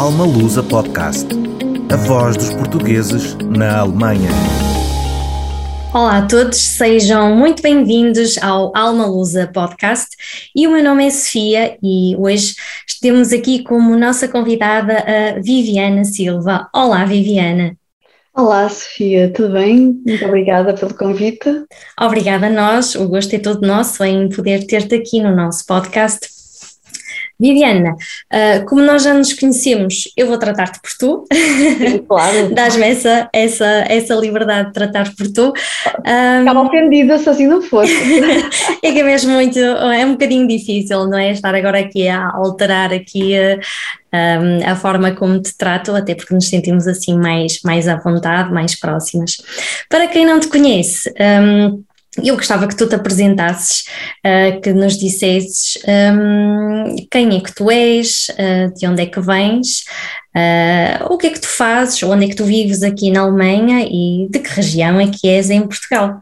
Alma Lusa Podcast. A voz dos portugueses na Alemanha. Olá a todos, sejam muito bem-vindos ao Alma Lusa Podcast e o meu nome é Sofia e hoje temos aqui como nossa convidada a Viviana Silva. Olá Viviana. Olá, Sofia, tudo bem? Muito obrigada pelo convite. Obrigada a nós, o gosto é todo nosso em poder ter-te aqui no nosso podcast. Viviana, uh, como nós já nos conhecemos, eu vou tratar-te por tu. Sim, claro. Dás-me essa, essa, essa liberdade de tratar por tu. Um, Ficava ofendida se assim não fosse. é que é mesmo muito, é um bocadinho difícil, não é? Estar agora aqui a alterar aqui a, um, a forma como te trato, até porque nos sentimos assim mais, mais à vontade, mais próximas. Para quem não te conhece, um, eu gostava que tu te apresentasses, uh, que nos dissesses um, quem é que tu és, uh, de onde é que vens, uh, o que é que tu fazes, onde é que tu vives aqui na Alemanha e de que região é que és em Portugal.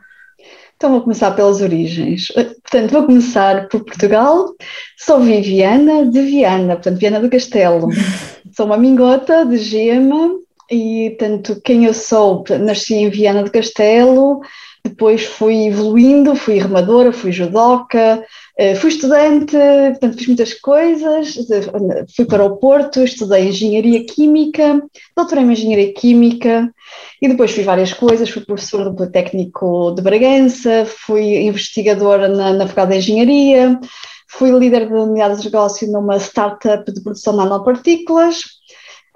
Então vou começar pelas origens. Portanto, vou começar por Portugal. Sou Viviana de Viana, portanto, Viana do Castelo. sou uma mingota de Gema e, portanto, quem eu sou? Nasci em Viana do Castelo, depois fui evoluindo, fui remadora, fui judoca, eh, fui estudante, portanto fiz muitas coisas, fui para o Porto, estudei Engenharia Química, doutorei em Engenharia Química e depois fiz várias coisas, fui professora do Politécnico de Bragança, fui investigadora na, na Faculdade de Engenharia, fui líder da unidade de negócio numa startup de produção de nanopartículas,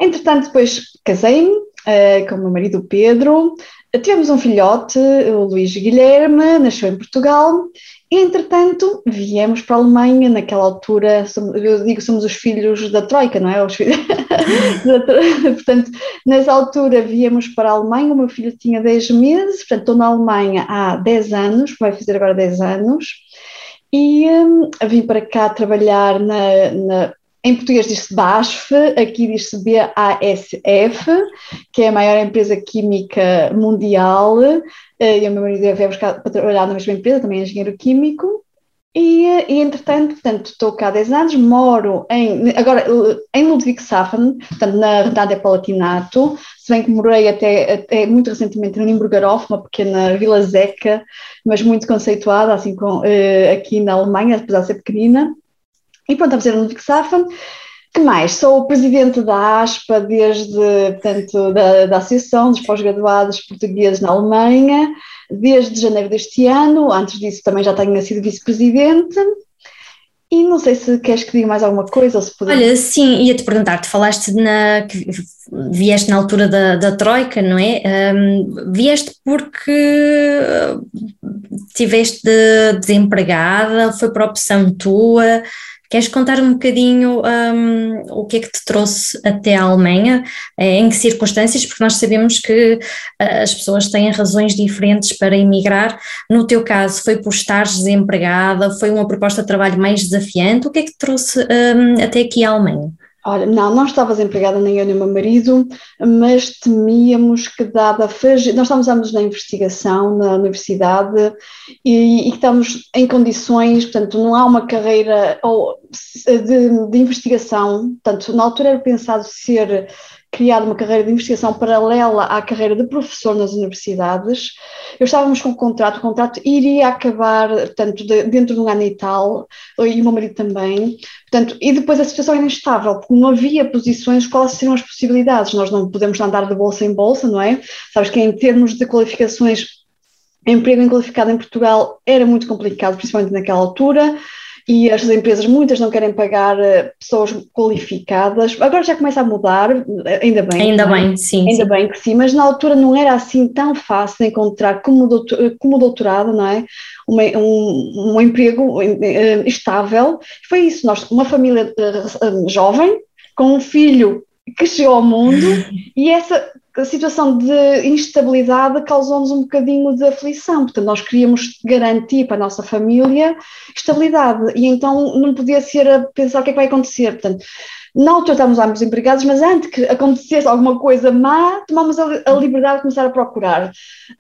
entretanto depois casei-me uh, com o meu marido Pedro, Tivemos um filhote, o Luís Guilherme, nasceu em Portugal, entretanto viemos para a Alemanha, naquela altura, eu digo somos os filhos da Troika, não é? Os filhos portanto, nessa altura viemos para a Alemanha, o meu filho tinha 10 meses, portanto estou na Alemanha há 10 anos, vai fazer agora 10 anos, e um, vim para cá trabalhar na, na em português diz-se BASF, aqui diz-se BASF, que é a maior empresa química mundial, eh, e o meu marido viemos cá para trabalhar na mesma empresa, também é engenheiro químico, e, e, entretanto, portanto, estou cá há 10 anos, moro em, agora em Ludwigshafen, portanto, na Redália Palatinato, se bem que morei até, até muito recentemente no Nimburgerhof, uma pequena vila zeca, mas muito conceituada, assim com, aqui na Alemanha, apesar de ser pequenina. E pronto, a fazer um Ludwigshafen. que mais? Sou presidente da ASPA desde, portanto, da, da Associação dos Pós-Graduados Portugueses na Alemanha, desde janeiro deste ano. Antes disso também já tenho sido vice-presidente. E não sei se queres que diga mais alguma coisa ou se puder. Olha, sim, ia-te perguntar, tu falaste na, que vieste na altura da, da Troika, não é? Um, vieste porque estiveste desempregada, foi por opção tua, Queres contar um bocadinho um, o que é que te trouxe até a Alemanha, eh, em que circunstâncias, porque nós sabemos que uh, as pessoas têm razões diferentes para emigrar. No teu caso, foi por estar desempregada, foi uma proposta de trabalho mais desafiante, o que é que te trouxe um, até aqui à Alemanha? Olha, não, não estava desempregada nem eu nem o meu marido, mas temíamos que dada a nós estávamos na investigação na universidade e, e estamos em condições, portanto não há uma carreira ou, de, de investigação, portanto na altura era pensado ser criado uma carreira de investigação paralela à carreira de professor nas universidades. Eu estávamos com um contrato, o contrato iria acabar, portanto, de, dentro de um ano e tal, e o meu marido também. Portanto, e depois a situação era instável, porque não havia posições, quais seriam as possibilidades? Nós não podemos andar de bolsa em bolsa, não é? Sabes que em termos de qualificações, emprego inqualificado em Portugal era muito complicado, principalmente naquela altura e as empresas, muitas não querem pagar eh, pessoas qualificadas. Agora já começa a mudar, ainda bem. Ainda é? bem, sim. Ainda sim. bem que sim, mas na altura não era assim tão fácil encontrar como, doutor, como doutorado, não é? Uma, um, um emprego uh, estável. Foi isso, nós, uma família jovem, com um filho que chegou ao mundo e essa a situação de instabilidade causou-nos um bocadinho de aflição, portanto nós queríamos garantir para a nossa família estabilidade. E então não podia ser a pensar o que é que vai acontecer, portanto na altura estávamos ambos empregados, mas antes que acontecesse alguma coisa má, tomamos a, liberdade de começar a procurar.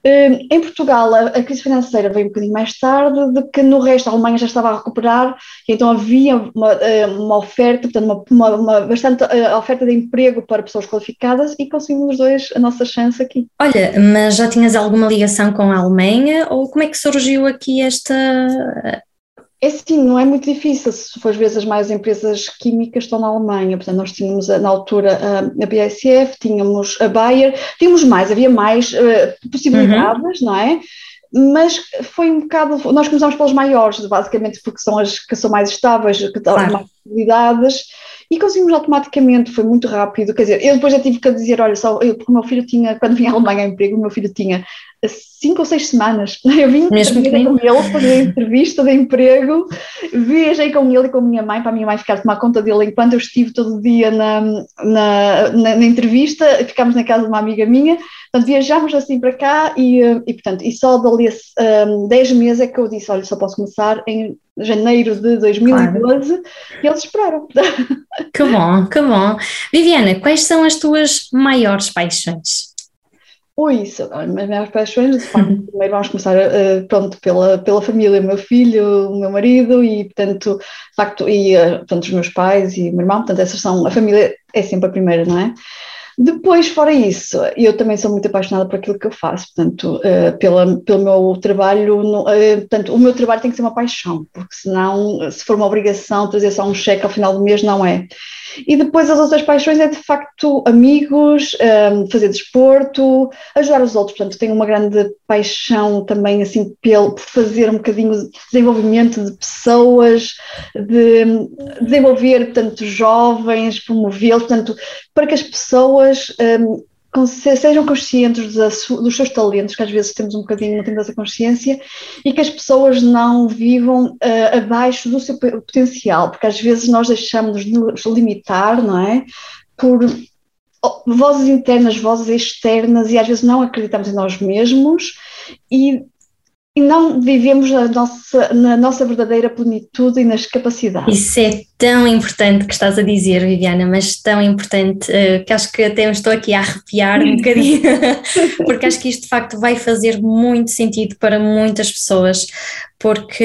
Uh, em Portugal, a, crise financeira veio um bocadinho mais tarde, de que no resto a Alemanha já estava a recuperar, e então havia uma, eh, uma oferta, portanto, uma, uma, uma bastante uh, oferta de emprego para pessoas qualificadas e conseguimos os dois a nossa chance aqui. Olha, mas já tinhas alguma ligação com a Alemanha ou como é que surgiu aqui esta é sim, não é muito difícil. Se for vezes as maiores empresas químicas estão na Alemanha, portanto, nós tínhamos na altura a, BASF, tínhamos a Bayer, tínhamos mais, havia mais uh, possibilidades, uhum. não é? Mas foi um bocado. Nós começamos pelas maiores, basicamente, porque são as que são mais estáveis, que têm claro. mais possibilidades, e conseguimos automaticamente, foi muito rápido. Quer dizer, eu depois já tive que dizer: olha, só, eu, porque o meu filho tinha, quando vinha à Alemanha a emprego, o meu filho tinha cinco ou seis semanas. Eu vim Mesmo com ele fazer a entrevista de emprego, viajei com ele e com a minha mãe, para a minha mãe ficar a tomar conta dele enquanto eu estive todo o dia na, na, na, na entrevista, ficámos na casa de uma amiga minha, portanto viajámos assim para cá e, eh, e portanto, e só dali a um, 10 meses é que eu disse, olha, só posso começar em janeiro de 2012 claro. e eles esperaram. Que bom, que bom. Viviana, quais são as tuas maiores paixões? Ui, isso, as minhas paixões, de facto, primeiro vamos começar, uh, pronto, pela, pela família, o meu filho, o meu marido e, portanto, facto, e, uh, portanto, os meus pais e o meu irmão, portanto, essas são, a família é sempre a primeira, não é? Depois, fora isso, eu também sou muito apaixonada por aquilo que eu faço, portanto, uh, pela, pelo meu trabalho, no, uh, portanto, o meu trabalho tem que ser uma paixão, porque senão, se for uma obrigação, trazer só um cheque ao final do mês, não é. E depois as outras paixões é de facto amigos, um, ehm, fazer desporto, ajudar os outros. Portanto, tenho uma grande paixão também assim pelo, por fazer um bocadinho de desenvolvimento de pessoas, de desenvolver, portanto, jovens, promovê-los, portanto, para que as pessoas um, sejam conscientes dos seus talentos, que às vezes temos um bocadinho, não temos essa consciência, e que as pessoas não vivam uh, abaixo do seu potencial, porque às vezes nós deixamos de nos limitar, não é? Por vozes internas, vozes externas, e às vezes não acreditamos em nós mesmos, e e não vivemos nossa, na nossa verdadeira plenitude e nas capacidades. Isso é tão importante que estás a dizer, Viviana, mas tão importante uh, que acho que até estou aqui a arrepiar um bocadinho, porque acho que isto de facto vai fazer muito sentido para muitas pessoas, porque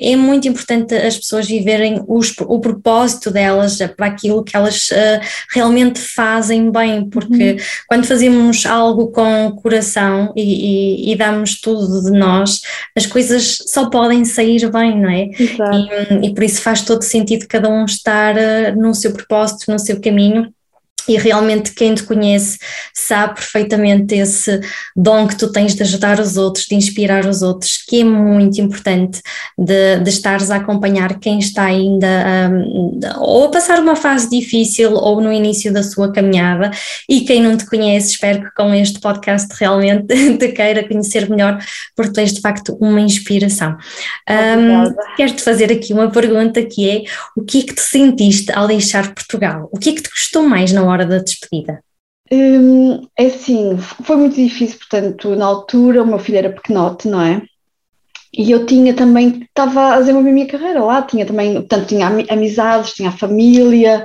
é muito importante as pessoas viverem os, o propósito delas para aquilo que elas uh, realmente fazem bem, porque uhum. quando fazemos algo com o coração e, e, e, damos tudo de nós, as coisas só podem sair bem, não é? E, e, por isso faz todo sentido cada um estar uh, no seu propósito, no seu caminho e realmente quem te conhece sabe perfeitamente esse dom que tu tens de ajudar os outros, de inspirar os outros, que é muito importante de, de estares a acompanhar quem está ainda um, ou a passar uma fase difícil ou no início da sua caminhada e quem não te conhece, espero que com este podcast realmente te queira conhecer melhor, porque tu és de facto uma inspiração. Um, Quero-te fazer aqui uma pergunta que é, o que é que te sentiste ao deixar Portugal? O que é que te gostou mais na hora hora da despedida? Hum, é assim, foi muito difícil, portanto, na altura o meu filho era pequenote, não é? E eu tinha também, estava a desenvolver a minha carreira lá, tinha também, portanto, tinha amizades, tinha a família,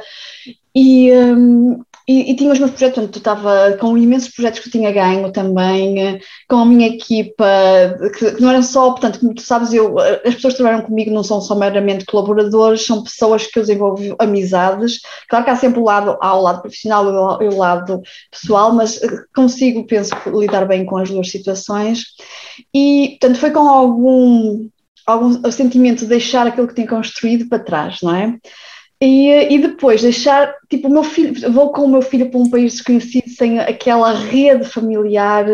e, um, e, e, tinha os meus projetos, portanto, estava com imensos projetos que eu tinha ganho também, com a minha equipa, que, que, não eram só, portanto, como tu sabes, eu, as pessoas que trabalham comigo não são só meramente colaboradores, são pessoas que eu desenvolvo amizades. Claro que há sempre o lado, há o lado profissional e o lado pessoal, mas eh, consigo, penso, lidar bem com as duas situações. E, portanto, foi com algum, algum sentimento de deixar aquilo que tinha construído para trás, não é? E, e depois deixar, tipo, o meu filho, vou com o meu filho para um país desconhecido, sem aquela rede familiar,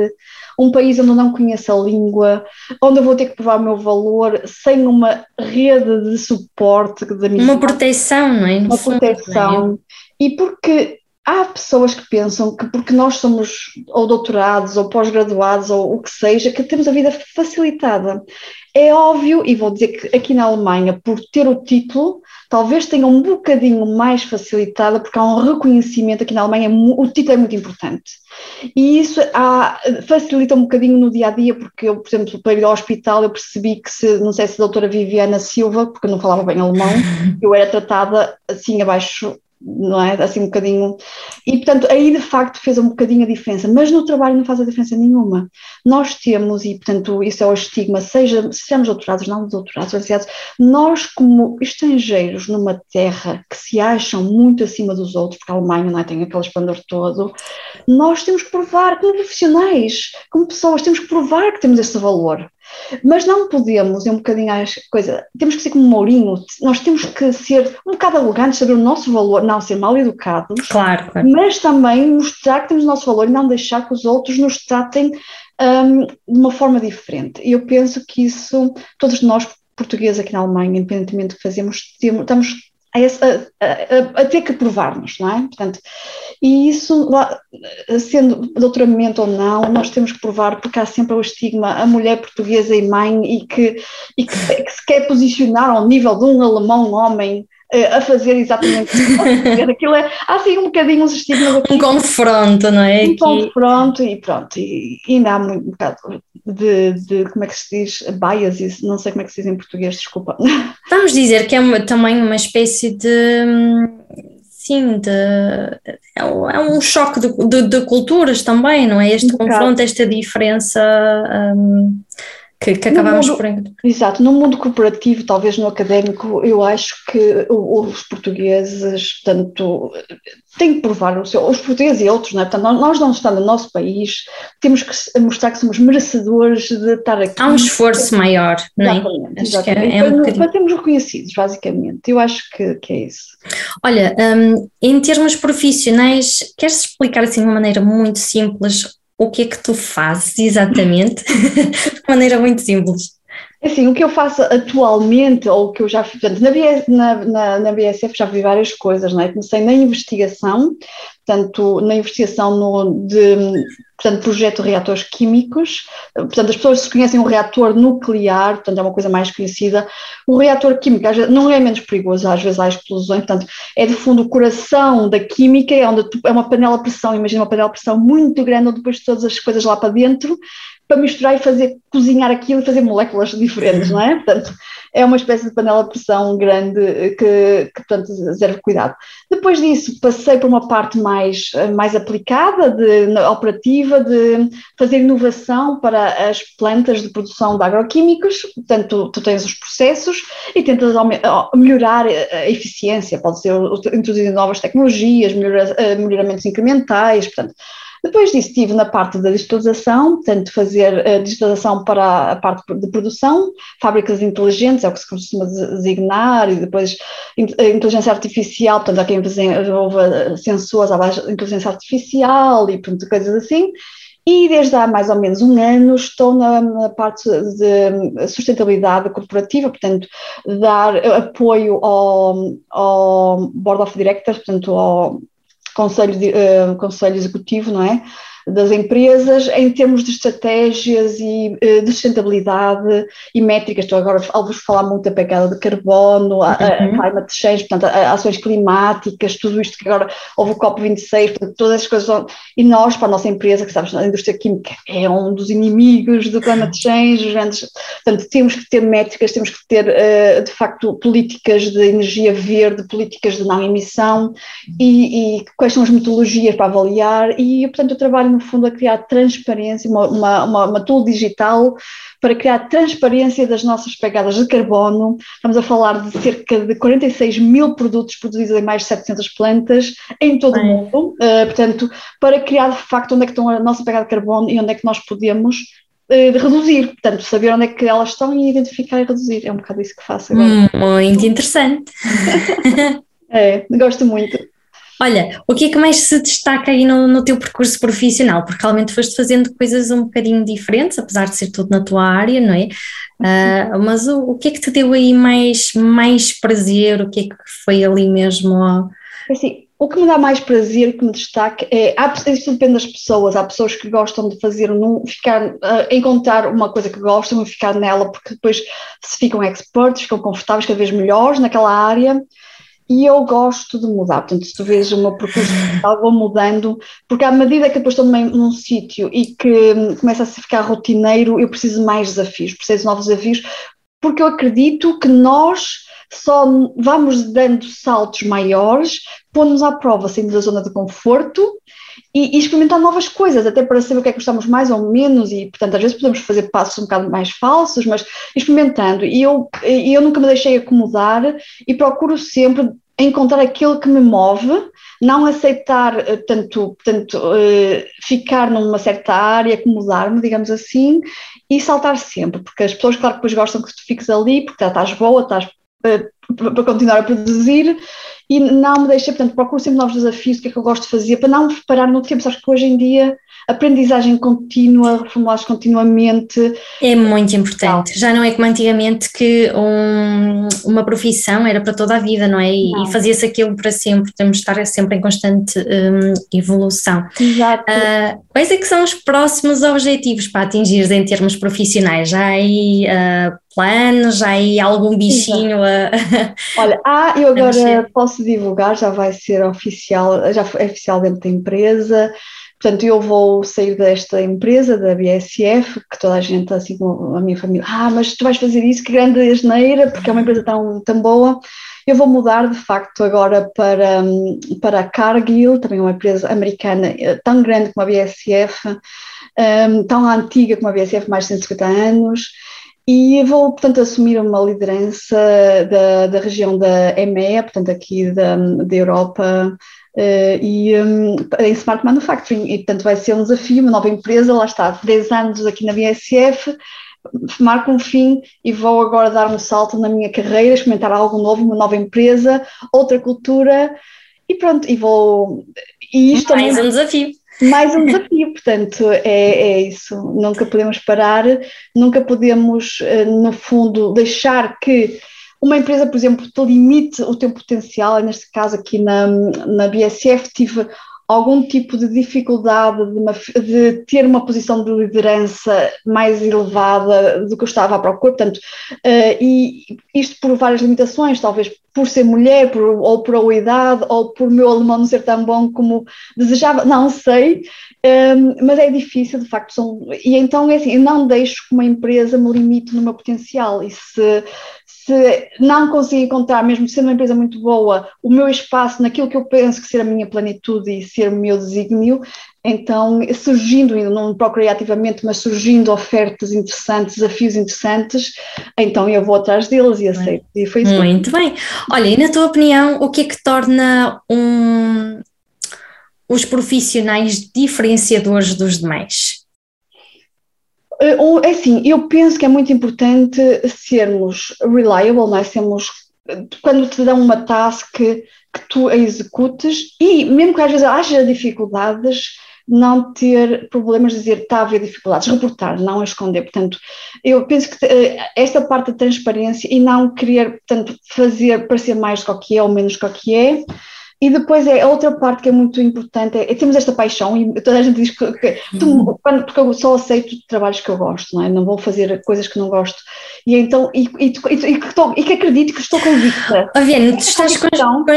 um país onde eu não conheço a língua, onde eu vou ter que provar o meu valor, sem uma rede de suporte, de amizade. Uma proteção, não é? Uma proteção. É? E porque há pessoas que pensam que porque nós somos ou doutorados ou pós-graduados ou o que seja, que temos a vida facilitada. É óbvio, e vou dizer que aqui na Alemanha, por ter o título, talvez tenha um bocadinho mais facilitada, porque há um reconhecimento aqui na Alemanha, o título é muito importante. E isso há, facilita um bocadinho no dia a dia, porque eu, por exemplo, para ir ao hospital, eu percebi que se, não sei se a doutora Viviana Silva, porque eu não falava bem alemão, eu era tratada assim abaixo não é? Assim um bocadinho. E portanto, aí de facto fez um bocadinho a diferença, mas no trabalho não faz a diferença nenhuma. Nós temos, e portanto, isso é o estigma, seja sejamos doutorados, não doutorados, licenciados, nós, como estrangeiros numa terra que se acham muito acima dos outros, porque a Alemanha não é, tem aquele esplendor todo, nós temos que provar, como profissionais, como pessoas, temos que provar que temos esse valor. Mas não podemos, é um bocadinho a coisa, temos que ser como Mourinho, nós temos que ser um bocado arrogantes, saber o nosso valor, não ser mal educados, claro, claro. mas também mostrar que temos o nosso valor e não deixar que os outros nos tratem um, de uma forma diferente. E eu penso que isso, todos nós portugueses aqui na Alemanha, independentemente do que fazemos, temos, estamos a, a, a, ter que provar-nos, não é? Portanto, e isso, sendo doutoramento ou não, nós temos que provar, porque há sempre o estigma, a mulher portuguesa e mãe, e que, e que, que se quer posicionar ao nível de um alemão homem eh, a fazer exatamente aquilo. É, há assim um bocadinho uns estigmas aqui. Um confronto, não é? Um confronto e pronto, e, e ainda há muito, um bocado de, de, como é que se diz, biases, não sei como é que se diz em português, desculpa. Vamos dizer que é uma, também uma espécie de sim, de, é, um é choque de, de, de, culturas também, não é? Este um confronto, esta diferença um, que, que acabamos mundo, por. Exato, no mundo corporativo, talvez no académico, eu acho que os portugueses, tanto têm que provar o seu, os portugueses e outros, não é? Portanto, nós não estando no nosso país, temos que mostrar que somos merecedores de estar aqui. Há um esforço maior, não é? Exatamente, é, é um para, para termos reconhecidos, basicamente. Eu acho que, que é isso. Olha, um, em termos profissionais, queres explicar assim de uma maneira muito simples o que é que tu fazes exatamente, maneira muito simples. É assim, o que eu faço atualmente, ou o que eu já fiz, na, BS, na, na, na BSF já vi várias coisas, não é? Comecei na investigação, portanto, na investigação no, de portanto, projeto de reatores químicos, portanto, as pessoas conhecem o reator nuclear, portanto, é uma coisa mais conhecida, o reator químico não é menos perigoso, às vezes há explosões, portanto, é de fundo o coração da química, é onde é uma panela de pressão, imagina uma panela de pressão muito grande, onde depois todas as coisas lá para dentro, para misturar e fazer cozinhar aquilo e fazer moléculas diferentes, não é? Portanto, é uma espécie de panela de pressão grande que, que portanto, zero cuidado. Depois disso, passei para uma parte mais, mais aplicada, de, operativa, de fazer inovação para as plantas de produção de agroquímicos, portanto, tu tens os processos e tentas melhorar a eficiência, pode ser introduzir novas tecnologias, melhora, melhoramentos incrementais, portanto, depois disso estive na parte da digitalização, portanto fazer a digitalização para a parte de produção, fábricas inteligentes, é o que se costuma designar, e depois a inteligência artificial, portanto há quem desenvolva sensores à base de inteligência artificial e portanto, coisas assim. E desde há mais ou menos um ano estou na, na, parte de sustentabilidade corporativa, portanto, dar apoio ao, ao Board of Directors, portanto, ao, conselho, uh, conselho executivo, não é? Das empresas em termos de estratégias e eh, de sustentabilidade e métricas. Estou agora a vos falar muito da pegada de carbono, a, a, uhum. climate change, portanto, a, a ações climáticas, tudo isto que agora houve o COP26, portanto, todas essas coisas. São, e nós, para a nossa empresa, que sabes, a indústria química é um dos inimigos do climate change, grandes, portanto, temos que ter métricas, temos que ter, uh, de facto, políticas de energia verde, políticas de não emissão e, e quais são as metodologias para avaliar e, portanto, eu trabalho no fundo, a criar transparência, uma, uma, uma tool digital para criar transparência das nossas pegadas de carbono. Estamos a falar de cerca de 46 mil produtos produzidos em mais de 700 plantas em todo o mundo. Uh, portanto, para criar de facto onde é que estão a nossa pegada de carbono e onde é que nós podemos uh, reduzir. Portanto, saber onde é que elas estão e identificar e reduzir. É um bocado isso que faço agora. Hum, muito interessante. é, gosto muito. Olha, o que é que mais se destaca aí no, no teu percurso profissional? Porque realmente foste fazendo coisas um bocadinho diferentes, apesar de ser tudo na tua área, não é? Uh, mas o, o, que é que te deu aí mais, mais prazer? O que é que foi ali mesmo? Assim, o que me dá mais prazer, que me destaca, é. Isso depende das pessoas. Há pessoas que gostam de fazer, num, ficar, uh, encontrar uma coisa que gostam e ficar nela, porque depois se ficam expertos, ficam confortáveis, cada vez melhores naquela área e eu gosto de mudar, portanto, se tu vês o meu percurso vou mudando, porque à medida que depois estou num, num sítio e que hum, começa a ficar rotineiro, eu preciso de mais desafios, preciso de novos desafios, porque eu acredito que nós só vamos dando saltos maiores, pondo-nos à prova, saindo da zona de conforto e, e, experimentar novas coisas, até para saber o que é que gostamos mais ou menos, e portanto às vezes podemos fazer passos um bocado mais falsos, mas experimentando. E eu, eu nunca me deixei acomodar e procuro sempre encontrar aquilo que me move, não aceitar eh, tanto, tanto uh, ficar numa certa área, acomodar-me, digamos assim, e saltar sempre, porque as pessoas, claro, depois gostam que tu fiques ali, porque já estás boa, estás uh, para continuar a produzir, e não me deixei, portanto, procuro sempre novos desafios, o que é que eu gosto de fazer, para não me parar no tempo, sabes que hoje em dia aprendizagem contínua, reformulares continuamente. É muito importante. Já não é como antigamente que um, uma profissão era para toda a vida, não é? E, e fazia-se aquilo para sempre, temos de estar sempre em constante um, evolução. Exato. Uh, quais é que são os próximos objetivos para atingir em termos profissionais? Já aí uh, planos, já aí algum bichinho a... Olha, ah, eu agora posso divulgar, já vai ser oficial, já é oficial dentro da empresa, Portanto, eu vou sair desta empresa, da BSF, que toda a gente, assim como a minha família, ah, mas tu vais fazer isso, que grande asneira, porque é uma empresa tão, tão boa. Eu vou mudar, de facto, agora para, para a Cargill, também uma empresa americana eh, tão grande como a BSF, ehm, tão antiga como a BSF, mais de 150 anos, e vou, portanto, assumir uma liderança da, da região da EMEA, portanto, aqui da, da Europa Uh, e um, em Smart Manufacturing, e portanto vai ser um desafio, uma nova empresa, lá está, 10 anos aqui na BSF, marco um fim e vou agora dar um salto na minha carreira, experimentar algo novo, uma nova empresa, outra cultura, e pronto, e vou... E isto mais também, um desafio. Mais um desafio, portanto, é, é isso, nunca podemos parar, nunca podemos, eh, no fundo, deixar que uma empresa, por exemplo, te limite o teu potencial, neste caso aqui na, na BSF tive algum tipo de dificuldade de, uma, de, ter uma posição de liderança mais elevada do que eu estava à procura, portanto, uh, e isto por várias limitações, talvez por ser mulher, por, ou por a idade, ou por meu alemão não ser tão bom como desejava, não sei, um, ehm, mas é difícil, de facto, são, e então é assim, eu não deixo que uma empresa me limite no meu potencial, e se, se não consigo encontrar, mesmo sendo uma empresa muito boa, o meu espaço naquilo que eu penso que ser a minha plenitude e ser o meu desígnio, então surgindo, não procurei ativamente, mas surgindo ofertas interessantes, desafios interessantes, então eu vou atrás deles e aceito. E foi isso. Muito bem. Olha, e na tua opinião, o que é que torna um, os profissionais diferenciadores dos demais? Eh, é assim, eu penso que é muito importante sermos reliable, não é? Sermos, quando te dão uma task que tu a executes e mesmo que às vezes haja dificuldades, não ter problemas de dizer está a haver dificuldades, reportar, não esconder. Portanto, eu penso que eh, esta parte da transparência e não querer, portanto, fazer parecer mais do que é ou menos do que é, e depois é a outra parte que é muito importante, é, é temos esta paixão e toda a gente diz que, que tu, quando, porque eu só aceito trabalhos que eu gosto, não é? Não vou fazer coisas que não gosto. E então, e, e, e, que, estou, e que acredito que estou convicta. Viana, tu estás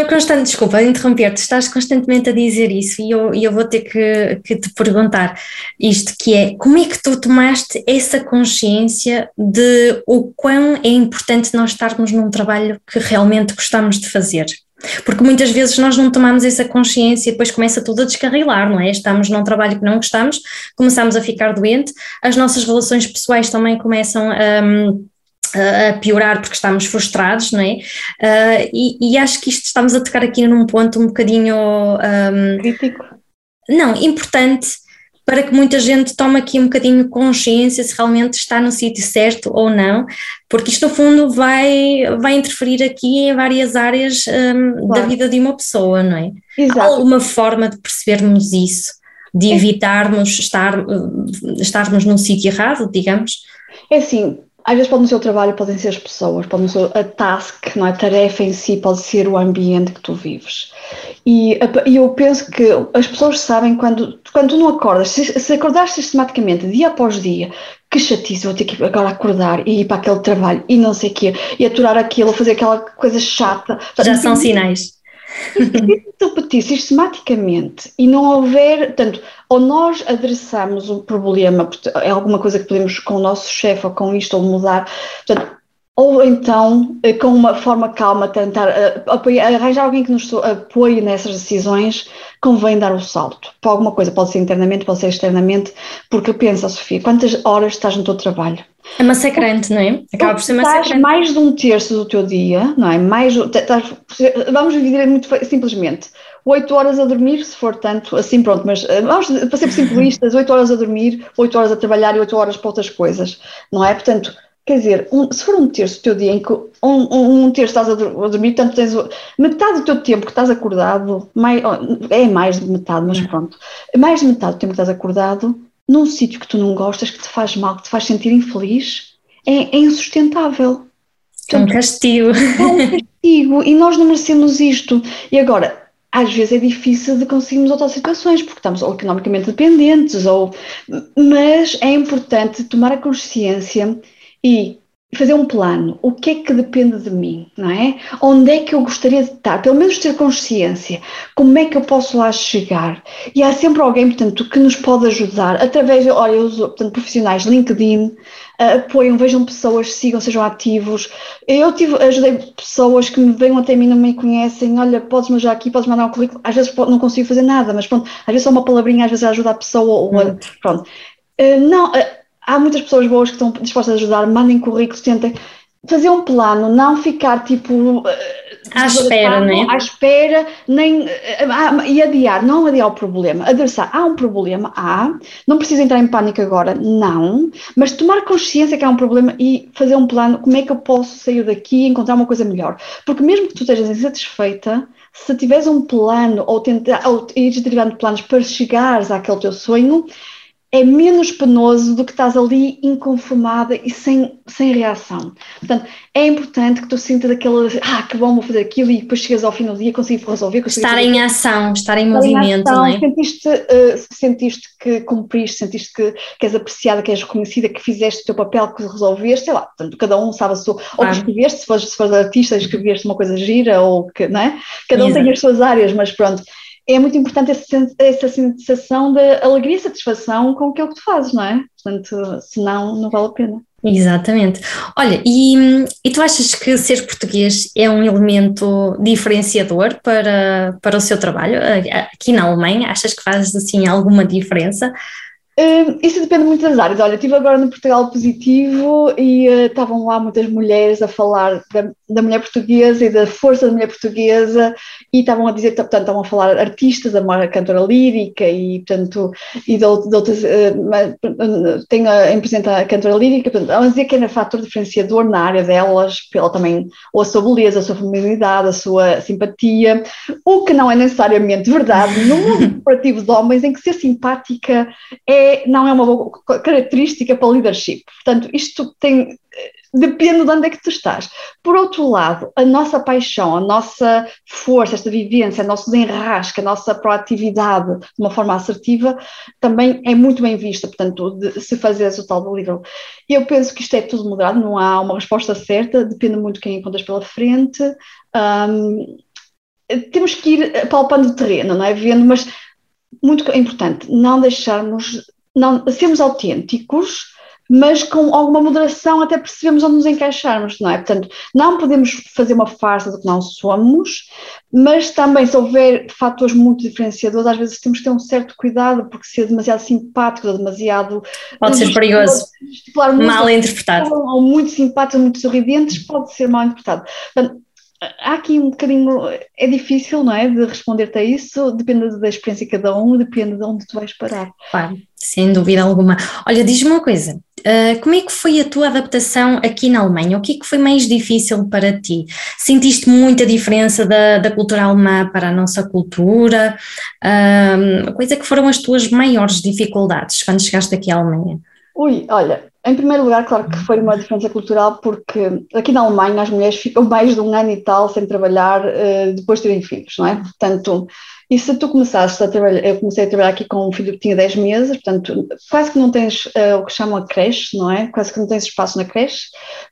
constante, desculpa interromper-te, estás constantemente a dizer isso e eu, eu vou ter que, que te perguntar isto, que é, como é que tu tomaste essa consciência de o quão é importante nós estarmos num trabalho que realmente gostamos de fazer? Porque muitas vezes nós não tomamos essa consciência e depois começa tudo a descarrilar, não é? Estamos num trabalho que não gostamos, começamos a ficar doente, as nossas relações pessoais também começam a. a piorar porque estamos frustrados, não é? Uh, e, e, acho que isto estamos a tocar aqui num ponto um bocadinho um, crítico. Não, importante para que muita gente tome aqui um bocadinho consciência se realmente está no sítio certo ou não, porque isto no fundo vai, vai interferir aqui em várias áreas um, claro. da vida de uma pessoa, não é? Exato. Há alguma forma de percebermos isso, de é. evitarmos estar, hum, estarmos num sítio errado, digamos? É assim, às vezes pode não ser o trabalho, podem ser as pessoas, pode não ser a task, não é? a tarefa em si, pode ser o ambiente que tu vives. E, e eu penso que as pessoas sabem quando, quando tu não acordas, se, se acordares sistematicamente, dia após dia, que chatice, vou ter que agora acordar e ir para aquele trabalho e não sei o quê, e aturar aquilo, fazer aquela coisa chata. Já são sinais. Se repetir sistematicamente e não houver, portanto, ou nós adressamos o problema, é alguma coisa que podemos com o nosso chefe ou com isto ou mudar, portanto, ou então, eh, com uma forma calma, tentar uh, apoiar, arranjar alguém que nos apoie nessas decisões, convém dar o salto para alguma coisa, pode ser internamente, pode ser externamente, porque pensa, Sofia, quantas horas estás no teu trabalho? É massacrante, não é? Acaba por ser massacrante. Estás mais de um terço do teu dia, não é? Mais, estás, vamos dividir muito simplesmente. 8 horas a dormir, se for tanto, assim pronto, mas eh, vamos, para ser simplistas, 8 horas a dormir, 8 horas a trabalhar e 8 horas para outras coisas, não é? Portanto, Quer dizer, um, se for um terço do teu dia em que um, um, um terço estás a, dormir, portanto tens metade do teu tempo que estás acordado, mais, é mais de metade, mas pronto, mais de metade do tempo que estás acordado, num sítio que tu não gostas, que te faz mal, que te faz sentir infeliz, é, é insustentável. Portanto, é um castigo. É um castigo e nós não merecemos isto. E agora, às vezes é difícil de conseguirmos outras situações, porque estamos ou economicamente dependentes, ou, mas é importante tomar a consciência e fazer um plano. O que é que depende de mim, não é? Onde é que eu gostaria de estar? Pelo menos ter consciência. Como é que eu posso lá chegar? E há sempre alguém, portanto, que nos pode ajudar através, olha, eu uso, portanto, profissionais, LinkedIn, apoiam, vejam pessoas, sigam, sejam ativos. Eu tive, ajudei pessoas que me venham até mim, não me conhecem, olha, podes-me já aqui, podes mandar um currículo. Às vezes não consigo fazer nada, mas pronto, às vezes só uma palavrinha, às vezes ajuda a pessoa, ou, pronto. Uh, não, uh, há muitas pessoas boas que estão dispostas a ajudar, mandem currículos, tentem fazer um plano, não ficar tipo à espera, não é? À espera, nem e adiar, não adiar o problema, adressar, há um problema, há, não precisa entrar em pânico agora, não, mas tomar consciência que há um problema e fazer um plano, como é que eu posso sair daqui e encontrar uma coisa melhor, porque mesmo que tu estejas insatisfeita, se tiveres um plano ou tentar, ou ires derivando planos para chegares àquele teu sonho, é menos penoso do que estás ali inconformada e sem, sem reação. Portanto, é importante que tu sintas aquela, ah, que bom, vou fazer aquilo e depois chegas ao fim do dia consigo resolver. Consigo estar em ação, estar em estar movimento, em ação, não é? Sentiste, uh, sentiste que cumpriste, sentiste que, que és apreciada, que és reconhecida, que fizeste o teu papel, que resolveste, sei lá, portanto, cada um sabe a sua, ou que escreveste, se fores, se fores artista, escreveste uma coisa gira, ou que, não é? Cada um Exato. tem as suas áreas, mas pronto, é muito importante essa, sensação de alegria e satisfação com aquilo que tu fazes, não é? Portanto, senão não vale a pena. Exatamente. Olha, e, e tu achas que ser português é um elemento diferenciador para, para o seu trabalho aqui na Alemanha? Achas que faz assim alguma diferença? Uh, isso depende muito das áreas. Olha, estive agora no Portugal Positivo e uh, estavam lá muitas mulheres a falar da, da, mulher portuguesa e da força da mulher portuguesa e estavam a dizer, portanto, estavam a falar artistas, a cantora lírica e, portanto, e de, outras, uh, tenho a, a cantora lírica, portanto, a dizer que era fator diferenciador na área delas, pela também, ou a sua beleza, a sua feminilidade, a sua simpatia, o que não é necessariamente verdade no mundo corporativo de homens em que ser simpática é não é uma boa característica para o leadership. Portanto, isto tem, depende de onde é que tu estás. Por outro lado, a nossa paixão, a nossa força, esta vivência, o nosso desenrasque, a nossa proatividade de uma forma assertiva também é muito bem vista, portanto, de, se fazeres o tal do livro. Eu penso que isto é tudo moderado, não há uma resposta certa, depende muito de quem encontras pela frente. Um, temos que ir palpando o terreno, não é? Vendo, mas muito importante, não deixarmos não, sermos autênticos, mas com alguma moderação até percebemos onde nos encaixarmos, não é? Portanto, não podemos fazer uma farsa do que não somos, mas também se houver fatores muito diferenciadores, às vezes temos que ter um certo cuidado, porque ser demasiado simpático ou demasiado... Pode ser perigoso, mal interpretado. Ou muito simpático, muito sorridentes, pode ser mal interpretado. Portanto, há aqui um bocadinho, é difícil, não é, de responder-te a isso, depende da experiência de cada um, depende de onde tu vais parar. Claro, sem dúvida alguma. Olha, diz-me uma coisa, uh, como é que foi a tua adaptação aqui na Alemanha? O que é que foi mais difícil para ti? Sentiste muita diferença da, da cultura alemã para a nossa cultura? Uh, quais é que foram as tuas maiores dificuldades quando chegaste aqui à Alemanha? Ui, olha, em primeiro lugar, claro que foi uma diferença cultural, porque aqui na Alemanha as mulheres ficam mais de um ano e tal sem trabalhar uh, depois de terem filhos, não é? Portanto, E se tu começasses a trabalhar, eu comecei a trabalhar aqui com um filho que tinha 10 meses, portanto, quase que não tens uh, o que chamam a creche, não é? Quase que não tens espaço na creche.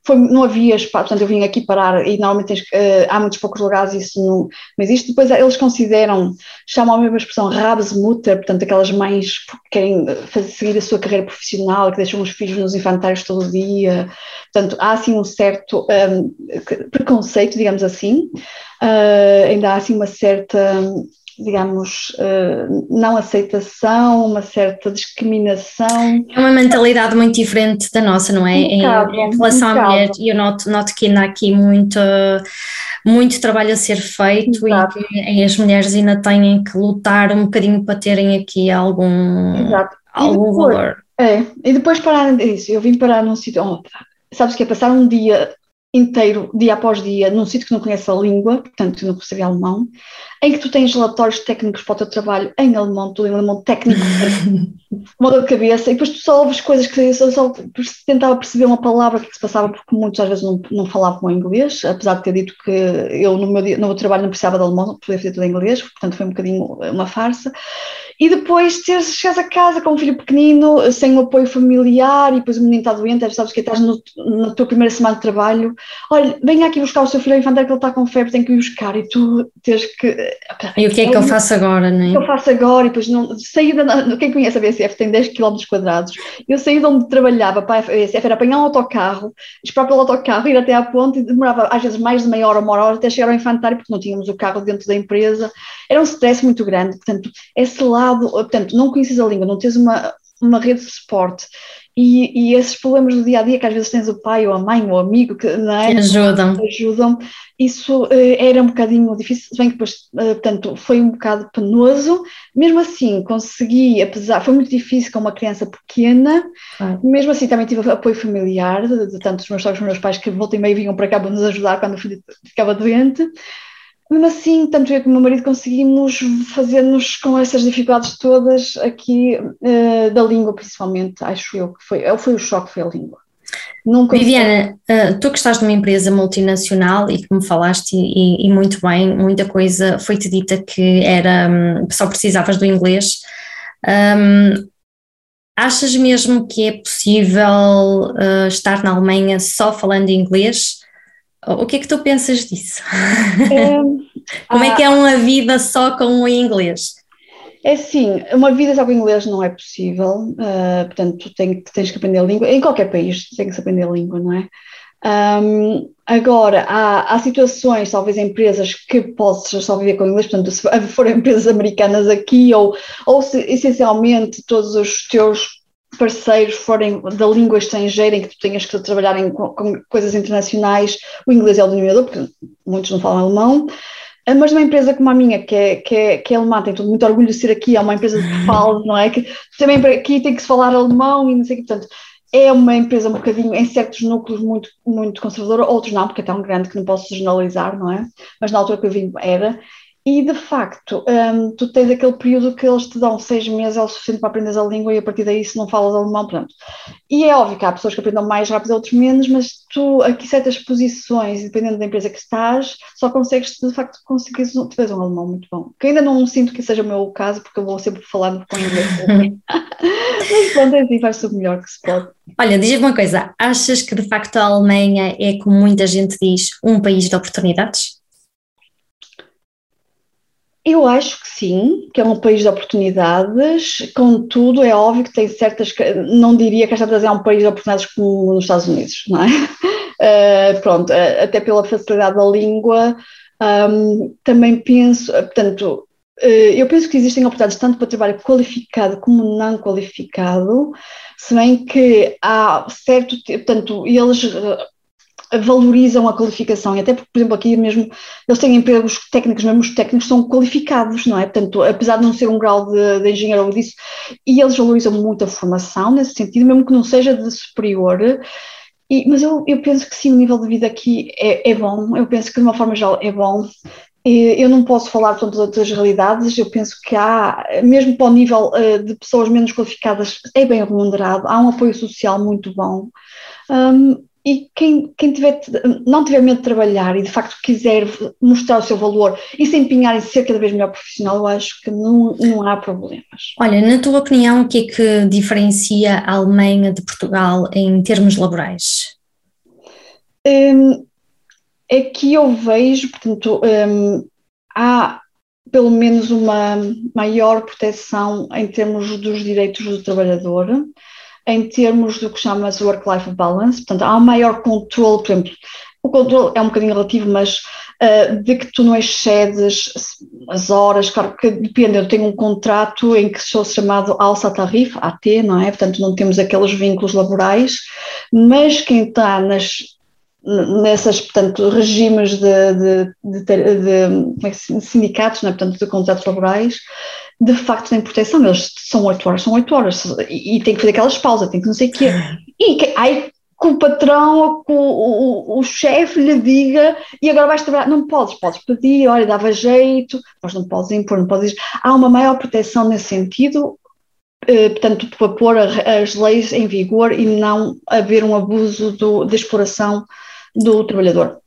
Foi, não havia espaço, portanto, eu vim aqui parar e normalmente tens, uh, há muitos poucos lugares e isso não, não existe. Depois eles consideram, chamam a mesma expressão Rabsmutter, portanto, aquelas mães que querem fazer, seguir a sua carreira profissional, que deixam os filhos nos infantários todo o dia. Portanto, há assim um certo um, preconceito, digamos assim. Uh, ainda há assim uma certa digamos, uh, não aceitação, uma certa discriminação. É uma mentalidade muito diferente da nossa, não é? em, em, relação à mulher, e eu noto, noto que ainda há aqui muito, muito trabalho a ser feito Exato. e que as mulheres ainda têm que lutar um bocadinho para terem aqui algum, Exato. algum depois, valor. É, e depois parar disso, eu vim parar num sítio, oh, sabes que é passar um dia inteiro, dia após dia, num sítio que não conhece a língua, portanto não percebia alemão, em que tu tens relatórios técnicos para o teu trabalho em alemão, tudo em alemão técnico, uma dor de cabeça, e depois tu só ouves coisas que eu só, só tentava perceber uma palavra que se passava, porque muitas às vezes não, não falavam inglês, apesar de ter dito que eu no meu, no meu trabalho não precisava de alemão, podia fazer tudo em inglês, portanto foi um bocadinho uma farsa. E depois teres, chegas a casa com um filho pequenino, sem o apoio familiar, e depois o menino está doente, sabes que estás no, na tua primeira semana de trabalho, olha, venha aqui buscar o seu filho infantil que ele está com febre, tem que ir buscar, e tu tens que e o que é que eu faço agora, não é? O que eu faço agora, e depois não, saí da, quem conhece a BSF tem 10 km quadrados, eu saí de onde trabalhava para a BSF, era apanhar um autocarro, esperar pelo autocarro, ir até à ponte, e demorava às vezes mais de meia hora, uma hora, até chegar ao infantário, porque não tínhamos o carro dentro da empresa, era um stress muito grande, portanto, esse lado, portanto, não conheces a língua, não tens uma, uma rede de suporte, e, e, esses problemas do dia a dia, que às vezes tens o pai ou a mãe ou o amigo que, é? que ajudam. ajudam, isso uh, era um bocadinho difícil, se bem que depois, uh, portanto, foi um bocado penoso. Mesmo assim, consegui, apesar, foi muito difícil com uma criança pequena, ah. mesmo assim também tive apoio familiar, de, de tanto dos meus sogros, meus pais, que volta e meia vinham para cá para nos ajudar quando o filho ficava doente. Mesmo assim, tanto eu como o meu marido conseguimos fazer-nos com essas dificuldades todas aqui uh, da língua, principalmente, acho eu que foi, foi o choque, foi a língua. Nunca Viviana, uh, tu que estás numa empresa multinacional e que me falaste e, e muito bem, muita coisa foi-te dita que era um, só precisavas do inglês. Um, achas mesmo que é possível uh, estar na Alemanha só falando inglês? O que é que tu pensas disso? É, Como é que é uma vida só com o inglês? É assim, uma vida só com inglês não é possível, uh, portanto, tens, tens que aprender a língua, em qualquer país tem que se aprender a língua, não é? Um, agora, há, há, situações, talvez empresas que possas só viver com inglês, portanto, se forem empresas americanas aqui, ou, ou se essencialmente todos os teus parceiros forem da língua estrangeira em que tu tenhas que trabalhar em, com, coisas internacionais, o inglês é o denominador, porque muitos não falam alemão, ah, mas uma empresa como a minha, que é, que é, que é alemã, todo muito orgulho de ser aqui, é uma empresa de fala, não é? Que também aqui tem que se falar alemão e não sei o que, portanto, é uma empresa um bocadinho, em certos núcleos, muito, muito conservadora, outros não, porque é tão grande que não posso generalizar, não é? Mas na altura que eu vim era, e de facto, um, tu tens aquele período que eles te dão seis meses, é o suficiente para aprender a língua e a partir daí, se não falas alemão, pronto. E é óbvio que há pessoas que aprendem mais rápido, outros menos, mas tu, aqui, certas posições, dependendo da empresa que estás, só consegues, de facto, conseguires um, tu um alemão muito bom. Que ainda não sinto que seja o meu caso, porque eu vou sempre falando com inglês. mas pronto, é assim, faz-se o melhor que se pode. Olha, diz-me uma coisa, achas que de facto a Alemanha é, como muita gente diz, um país de oportunidades? Eu acho que sim, que é um país de oportunidades, contudo, é óbvio que tem certas. Não diria que esta é um país de oportunidades como nos Estados Unidos, não é? Uh, pronto, uh, até pela facilidade da língua, um, também penso, portanto, uh, eu penso que existem oportunidades tanto para trabalho qualificado como não qualificado, se bem que há certo, portanto, eles valorizam a qualificação e até porque, por exemplo, aqui mesmo eles têm empregos técnicos, mesmo os técnicos são qualificados, não é? Portanto, apesar de não ser um grau de, de engenheiro ou disso, e eles valorizam muito a formação nesse sentido, mesmo que não seja de superior. E, mas eu, eu penso que sim, o nível de vida aqui é, é bom, eu penso que de uma forma geral é bom. Eu não posso falar de todas as realidades, eu penso que há, mesmo para o nível uh, de pessoas menos qualificadas, é bem remunerado, há um apoio social muito bom. Um, e quem, quem tiver, não tiver medo de trabalhar e de facto quiser mostrar o seu valor e se empenhar em ser cada vez melhor profissional, eu acho que não, não há problemas. Olha, na tua opinião, o que é que diferencia a Alemanha de Portugal em termos laborais? Um, é que eu vejo, portanto, um, há pelo menos uma maior proteção em termos dos direitos do trabalhador em termos do que chama-se work-life balance, portanto, há um maior controle, por exemplo, o controle é um bocadinho relativo, mas uh, de que tu não excedes as horas, claro que depende, eu tenho um contrato em que sou chamado alça tarifa, AT, não é? Portanto, não temos aqueles vínculos laborais, mas quem está nas nessas, portanto, regimes de, de, de, de, é sindicatos, é? portanto, de contratos laborais, de facto têm proteção, eles são oito horas, são oito horas, e, e tem que fazer aquelas pausas, tem que não sei o quê, e que, ai, que o patrão, que o, o, o chefe lhe diga, e agora vais trabalhar, não podes, podes pedir, olha, dava jeito, mas não podes impor, não podes, há uma maior proteção nesse sentido, eh, portanto, para pôr as leis em vigor e não haver um abuso do, da exploração do trabalhador.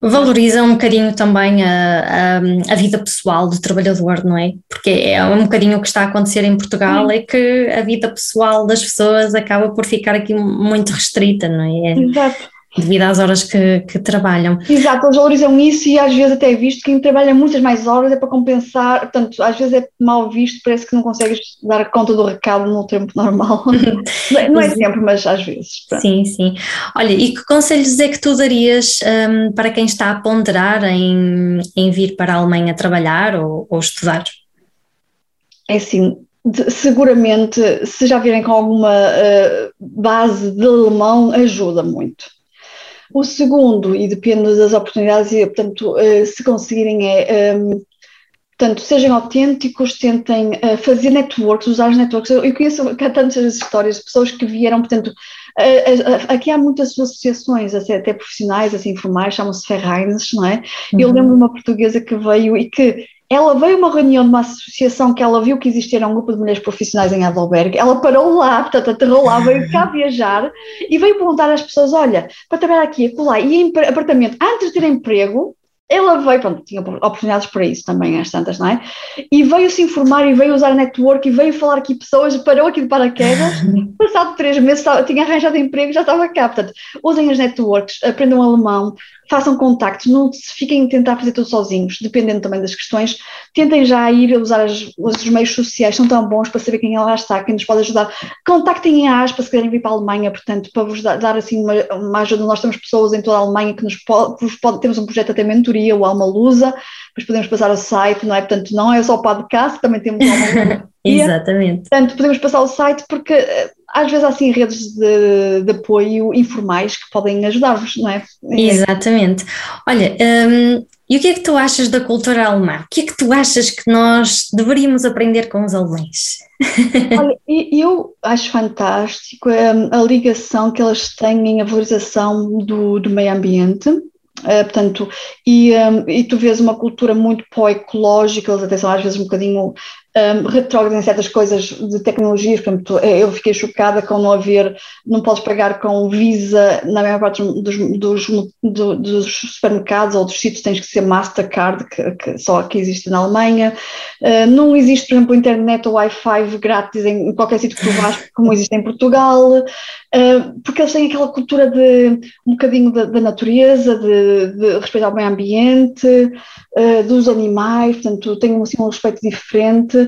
Valoriza um bocadinho também a, a, a, vida pessoal do trabalhador, não é? Porque é um bocadinho o que está a acontecer em Portugal, é que a vida pessoal das pessoas acaba por ficar aqui muito restrita, não é? Exato devido às horas que, que, trabalham. Exato, eles valorizam isso e às vezes até é visto que quem trabalha muitas mais horas é para compensar, portanto, às vezes é mal visto, parece que não consegues dar conta do recado no tempo normal. não é sempre, mas às vezes. Pronto. Sim, sim. Olha, e que conselhos é que tu darias um, para quem está a ponderar em, em vir para a Alemanha trabalhar ou, ou estudar? É assim, de, seguramente, se já virem com alguma uh, base de alemão, ajuda muito o segundo, e depende das oportunidades, e portanto, eh, se conseguirem é. Ehm, Portanto, sejam autênticos, tentem uh, fazer networks, usar os networks. Eu, eu conheço tantas histórias de pessoas que vieram, portanto, uh, uh, aqui há muitas associações, até profissionais, assim, informais, chamam-se Ferraines, não é? Uhum. Eu lembro de uma portuguesa que veio e que ela veio a uma reunião de uma associação que ela viu que existia um grupo de mulheres profissionais em Adelberg. Ela parou lá, portanto, aterrou lá, veio cá viajar e veio perguntar às pessoas: olha, para trabalhar aqui, acolá, e em apartamento, antes de ter emprego, ela veio, pronto, tinha oportunidades para isso também, às tantas, não é? E veio se informar e veio usar a network e veio falar aqui pessoas, parou aqui de paraquedas, passado três meses estava, tinha arranjado emprego já estava cá. Portanto, usem as networks, aprendam alemão, façam contactos, não se fiquem a tentar fazer tudo sozinhos, dependendo também das questões. Tentem já ir a usar as, os meios sociais, são tão bons para saber quem lá está, quem nos pode ajudar. Contactem a ASPA se querem vir para a Alemanha, portanto, para vos dar, assim uma, uma, ajuda. Nós temos pessoas em toda a Alemanha que nos pode, temos um projeto até mentoria, o Alma Lusa, depois podemos passar o site, não é? Portanto, não é só o podcast, também temos Alma. Exatamente. Portanto, podemos passar o site porque eh, às vezes há assim redes de, de apoio informais que podem ajudar-vos, não é? Exatamente. Olha, um, e o que é que tu achas da cultura alemã? O que é que tu achas que nós deveríamos aprender com os alemães? Olha, eu acho fantástico a, hum, a ligação que elas têm, a valorização do, do meio ambiente. Uh, portanto, e, um, e tu vês uma cultura muito pró-ecológica, eles até são às vezes um bocadinho um, retrógrado em certas coisas de tecnologias, exemplo, eu fiquei chocada com não haver, não podes pagar com Visa na maior parte dos, dos, dos, dos supermercados ou dos sítios tens que ser Mastercard, que, que só aqui existe na Alemanha, uh, não existe, por exemplo, internet ou Wi-Fi grátis em qualquer sítio que tu vás, como existe em Portugal, uh, porque eles têm aquela cultura de um bocadinho da, da natureza, de, de respeito ao meio ambiente, uh, dos animais, portanto, têm assim, um respeito diferente,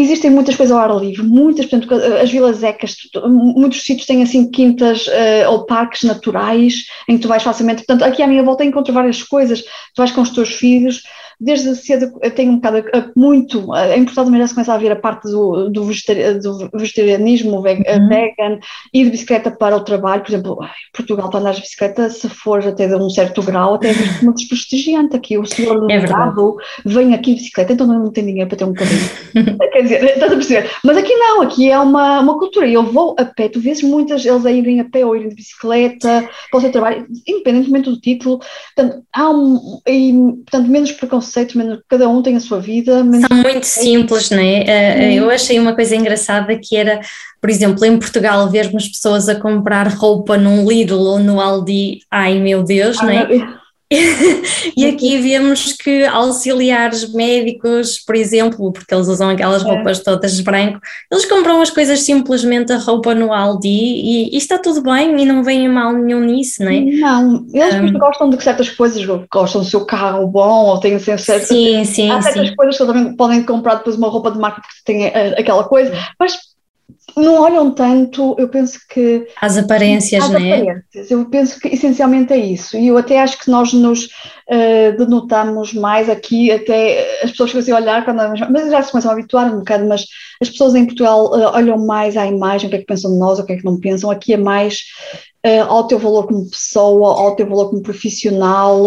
existem muitas coisas ao ar livre, muitas, portanto, as vilas ecas, muitos sítios têm assim quintas uh, ou parques naturais em que tu vais facilmente, portanto, aqui à minha volta encontro várias coisas, tu vais com os teus filhos, desde cedo eu tenho um bocado, muito, é importante também já se começa a ver a parte do, do, do vegetarianismo uhum. vegan, ir de bicicleta para o trabalho, por exemplo, Portugal para andar de bicicleta, se fores até de um certo grau, até é como desprestigiante aqui, o senhor do é lado vem aqui de bicicleta, então não tem dinheiro para ter um quer dizer, estás a perceber, mas aqui não, aqui é uma, uma cultura, eu vou a pé, tu vês muitas, eles a irem a pé ou irem de bicicleta para o seu trabalho, independentemente do título, portanto, há um, e, portanto, menos preconceito mas cada um tem a sua vida. São muito simples, não é? Uh, eu achei uma coisa engraçada que era, por exemplo, em Portugal, vermos pessoas a comprar roupa num Lidl ou no Aldi, ai meu Deus, não é? e aqui vemos que auxiliares médicos, por exemplo, porque eles usam aquelas roupas todas de branco, eles compram as coisas simplesmente a roupa no Aldi e, e está tudo bem e não vem mal nenhum nisso, não é? Não, eles um, gostam de certas coisas, gostam do seu carro bom ou têm certas, sim, sim, há certas sim. coisas que também podem comprar depois uma roupa de marca porque tem eh, aquela coisa, mas não olham tanto, eu penso que. As aparências, às né? Aparências. Eu penso que essencialmente é isso. E eu até acho que nós nos uh, denotamos mais aqui, até as pessoas ficam assim a olhar, quando, mas já se começam a habituar um bocado, mas as pessoas em Portugal uh, olham mais à imagem, o que é que pensam de nós, o que é que não pensam. Aqui é mais uh, ao teu valor como pessoa, ao teu valor como profissional.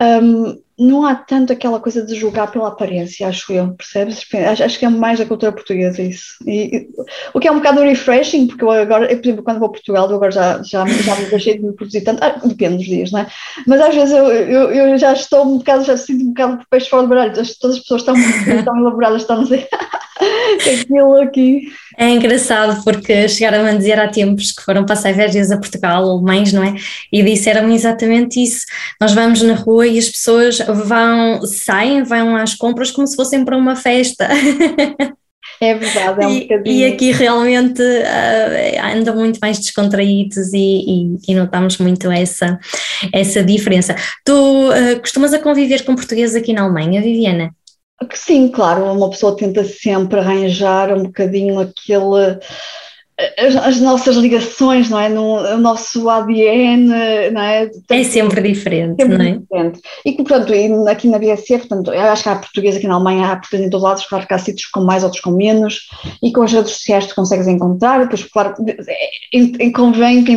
Um, não há tanto aquela coisa de julgar pela aparência, acho eu, percebes? Acho, acho que é mais da cultura portuguesa isso. E, o que é um bocado refreshing, porque eu agora, eu, por exemplo, quando vou a Portugal, eu agora já, já, já me deixei de me produzir tanto, ah, depende dos dias, não é? Mas às vezes eu, eu, eu já estou um bocado, já sinto um bocado de peixe fora do baralho, todas as pessoas estão, estão elaboradas, estão a dizer aquilo aqui. É engraçado porque chegaram a dizer há tempos que foram passar férias a Portugal, alemães, não é? E disseram exatamente isso. Nós vamos na rua e as pessoas vão, saem, vão às compras como se fossem para uma festa. É verdade, é um e, bocadinho. E aqui realmente uh, andam muito mais descontraídos e, e, e, notamos muito essa, essa diferença. Tu uh, costumas a conviver com portugueses aqui na Alemanha, Viviana? Sim, claro, uma pessoa tenta sempre arranjar um bocadinho aquele as, as, nossas ligações, não é? No, o nosso ADN, não é? é sempre diferente, sempre não é? Diferente. E portanto, aqui na BSF, portanto, eu acho que há português aqui na Alemanha, há português em todos lados, claro que há sítios com mais, outros com menos, e com as redes sociais tu consegues encontrar, depois, claro, em, convém que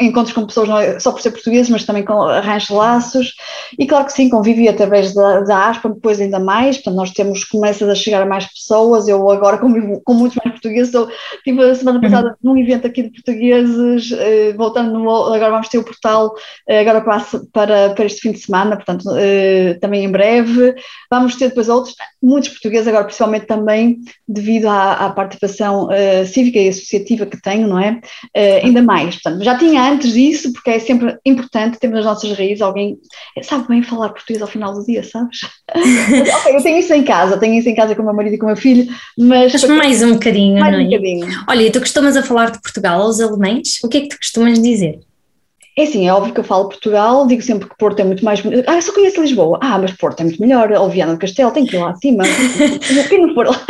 encontres com pessoas não é só por ser portugueses, mas também com arranjes laços, e claro que sim, convive através da, da ASPA, depois ainda mais, portanto, nós temos, começas a chegar a mais pessoas, eu agora convivo com muitos mais portugueses, eu tive a semana passada uhum. num evento aqui de portugueses, uh, voltando no, agora vamos ter o portal uh, agora para, para, para este fim de semana, portanto, uh, também em breve. Vamos ter depois outros, muitos portugueses, agora principalmente também devido à, à participação cívica e associativa que tenho, não é? ainda mais, portanto, já tinha antes disso, porque é sempre importante termos as nossas raízes, alguém sabe bem falar português ao final do dia, sabes? ok, eu tenho isso em casa, tenho isso em casa com o meu marido e com o meu filho, mas... Mas mais um bocadinho, mais não é? um bocadinho. Olha, tu costumas a falar de Portugal aos alemães? O que é que tu costumas dizer? É assim, é óbvio que eu falo Portugal, digo sempre que Porto é muito mais. Ah, eu só conheço Lisboa. Ah, mas Porto é muito melhor. Ou Viana do Castelo, tem que ir lá acima. Quem não for lá.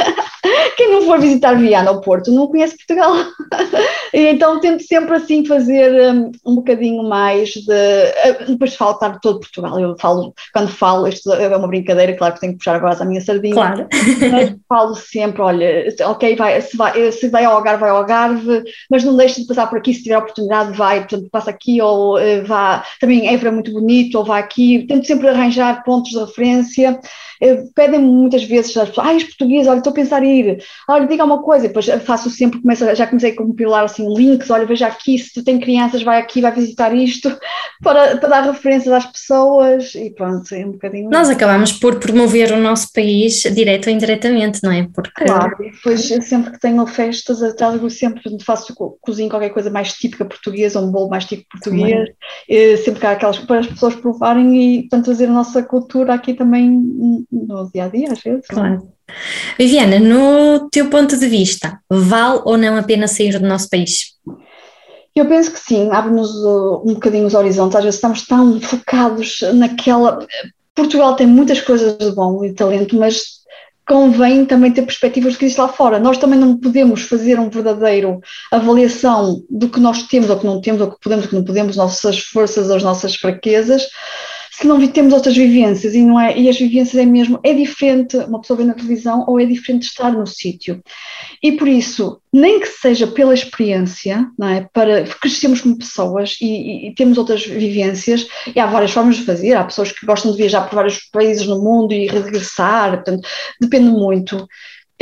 Quem não for visitar Viana ou Porto não conhece Portugal. E então tento sempre assim fazer um, um bocadinho mais de. Uh, depois de falar de todo Portugal. Eu falo, quando falo, isto é uma brincadeira, claro que tenho que puxar agora a minha sardinha. Claro. Mas falo sempre: olha, ok, vai, se, vai, se vai ao Algarve, vai ao Algarve, mas não deixe de passar por aqui, se tiver oportunidade, vai, portanto, passa aqui ou uh, vá. Também Évora é muito bonito, ou vá aqui. Tento sempre arranjar pontos de referência pedem-me muitas vezes as pessoas, ah, os portugueses, olha, estou a pensar em ir, olha, diga uma coisa, depois faço sempre, começo, já comecei a compilar assim links, olha, veja aqui, se tu tem crianças, vai aqui, vai visitar isto, para, para dar referências às pessoas e pronto, é um bocadinho. Nós acabamos por promover o nosso país direto ou indiretamente, não é? Porque... Claro, depois sempre que tenho festas, trago sempre, faço cozinho qualquer coisa mais típica portuguesa, um bolo mais típico português, sempre que há aquelas para as pessoas provarem e, portanto, trazer a nossa cultura aqui também no dia a dia, às vezes. É? Claro. Viviana, no teu ponto de vista, vale ou não a pena sair do nosso país? Eu penso que sim, abre-nos uh, um bocadinho os horizontes, às vezes estamos tão focados naquela. Portugal tem muitas coisas de bom e de talento, mas convém também ter perspectivas do que existe lá fora. Nós também não podemos fazer um verdadeiro avaliação do que nós temos ou que não temos, ou que podemos ou que não podemos, nossas forças ou as nossas fraquezas, se não temos outras vivências e não é e as vivências é mesmo é diferente uma pessoa ver na televisão ou é diferente estar no sítio. E por isso nem que seja pela experiência não é para crescemos como pessoas e, e, temos outras vivências e há várias formas de fazer. Há pessoas que gostam de viajar por vários países no mundo e regressar portanto depende muito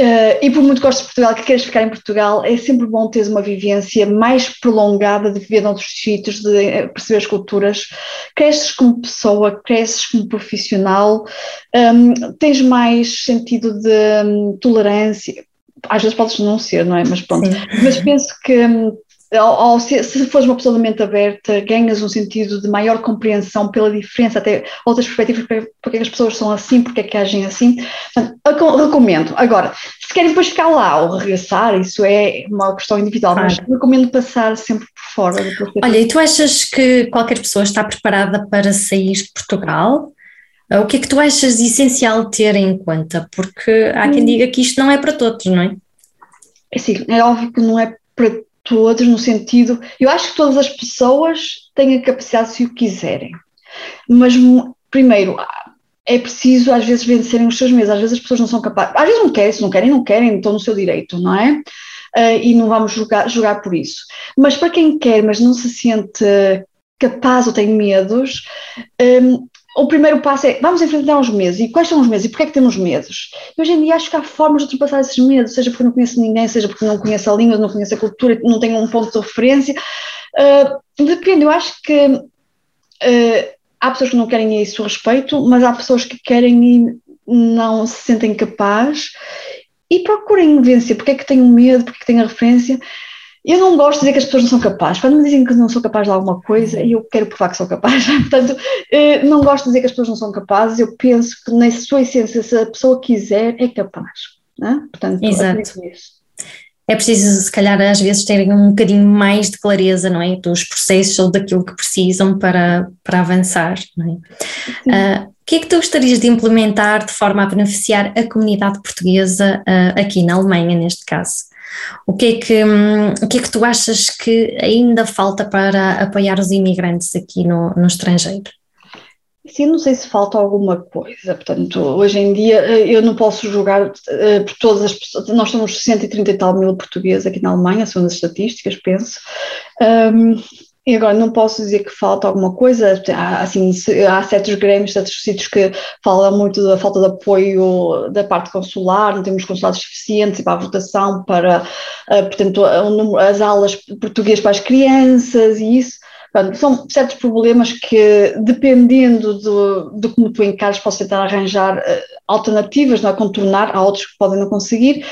Uh, e por muito que gostes de Portugal, que queres ficar em Portugal, é sempre bom teres uma vivência mais prolongada de viver noutros sítios, de eh, perceber as culturas. Cresces como pessoa, cresces como profissional, um, tens mais sentido de um, tolerância. Às vezes podes não ser, não é? Mas pronto. Sim. Mas penso que um, ao, se, se fores uma pessoa de mente aberta, ganhas um sentido de maior compreensão pela diferença, até outras perspectivas, porque, é as pessoas são assim, porque é que agem assim. Portanto, recomendo. Agora, se querem depois ficar lá ou regressar, isso é uma questão individual, claro. mas recomendo passar sempre por fora. Olha, e tu achas que qualquer pessoa está preparada para sair de Portugal? O que é que tu achas essencial ter em conta? Porque há quem hum. diga que isto não é para todos, não é? É sim, é óbvio que não é para todos, no sentido. Eu acho que todas as pessoas têm a capacidade se o quiserem, mas primeiro é preciso às vezes vencerem os seus medos, às vezes as pessoas não são capazes, às vezes não querem, se não querem, não querem, estão no seu direito, não é? Uh, e não vamos julgar, julgar por isso. Mas para quem quer, mas não se sente capaz ou tem medos, um, o primeiro passo é vamos enfrentar os medos. E quais são os medos? E porquê é que temos medos? E hoje em dia acho que há formas de ultrapassar esses medos, seja porque não conheço ninguém, seja porque não conheço a língua, não conheço a cultura, não tenho um ponto de referência. Uh, depende, eu acho que uh, há pessoas que não querem isso respeito, mas há pessoas que querem e não se sentem capazes e procurem vencer. Porque é que tenho medo, porque é que tenho a referência. Eu não gosto de dizer que as pessoas não são capazes. Quando me dizem que não sou capaz de alguma coisa, eu quero provar que sou capaz. Portanto, eh, não gosto de dizer que as pessoas não são capazes. Eu penso que, na sua essência, se a pessoa quiser, é capaz. Né? Portanto, Exato. É preciso, se calhar, às vezes terem um bocadinho mais de clareza, não é? Dos processos ou daquilo que precisam para, para avançar, não é? Uh, o que é que tu gostarias de implementar de forma a beneficiar a comunidade portuguesa uh, aqui na Alemanha, neste caso? O que, é que, hum, o que é que tu achas que ainda falta para apoiar os imigrantes aqui no, no estrangeiro? Sim, não sei se falta alguma coisa. Portanto, hoje em dia eh, eu não posso julgar uh, por todas as pessoas. Nós somos 130 e tal mil portugueses aqui na Alemanha, segundo as estatísticas, penso. Um, e agora não posso dizer que falta alguma coisa, há, assim, há certos grêmios, certos sítios que falam muito da falta de apoio da parte consular, não temos consulados suficientes para a votação, para, uh, portanto, as aulas português para as crianças e isso. Portanto, são certos problemas que, dependendo do, do como tu encares, posso tentar arranjar uh, alternativas, não é? contornar, há outros que podem não conseguir,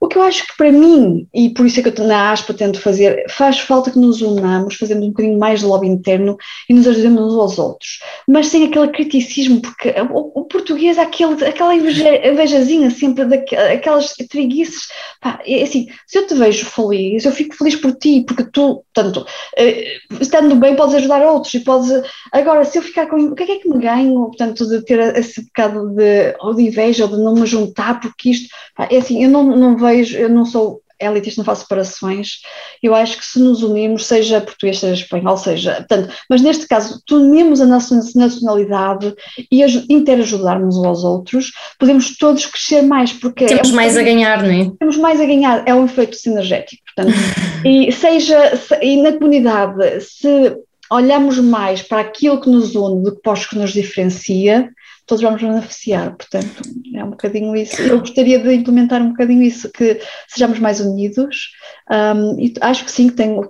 o que eu acho que para mim, e por isso é que eu na ASPA tento fazer, faz falta que nos unamos, fazemos um bocadinho mais de lobby interno e nos ajudemos uns aos outros, mas sem aquele criticismo, porque o, o português, aquele, aquela invejazinha sempre, daquelas triguices, pá, é assim, se eu te vejo feliz, eu fico feliz por ti, porque tu, tanto, eh, estando bem, podes ajudar outros e podes, agora, se eu ficar com, o que é, que, é que me ganho, portanto, de ter esse bocado de, ou de inveja, ou de não me juntar, porque isto, é assim, eu não, não vejo eu não sou elitista, não faço separações, eu acho que se nos unirmos, seja português, seja espanhol, seja, portanto, mas neste caso, unimos a nossa nacionalidade e interajudarmos uns aos outros, podemos todos crescer mais, porque... Temos é um mais a ganhar, não é? Temos mais a ganhar, é um efeito sinergético, portanto, e seja, se, e na comunidade, se olhamos mais para aquilo que nos une do que para o que nos diferencia, todos vamos beneficiar. Portanto, é um bocadinho isso. Eu gostaria de implementar um bocadinho isso, que sejamos mais unidos. Um, e acho que sim, que tenho,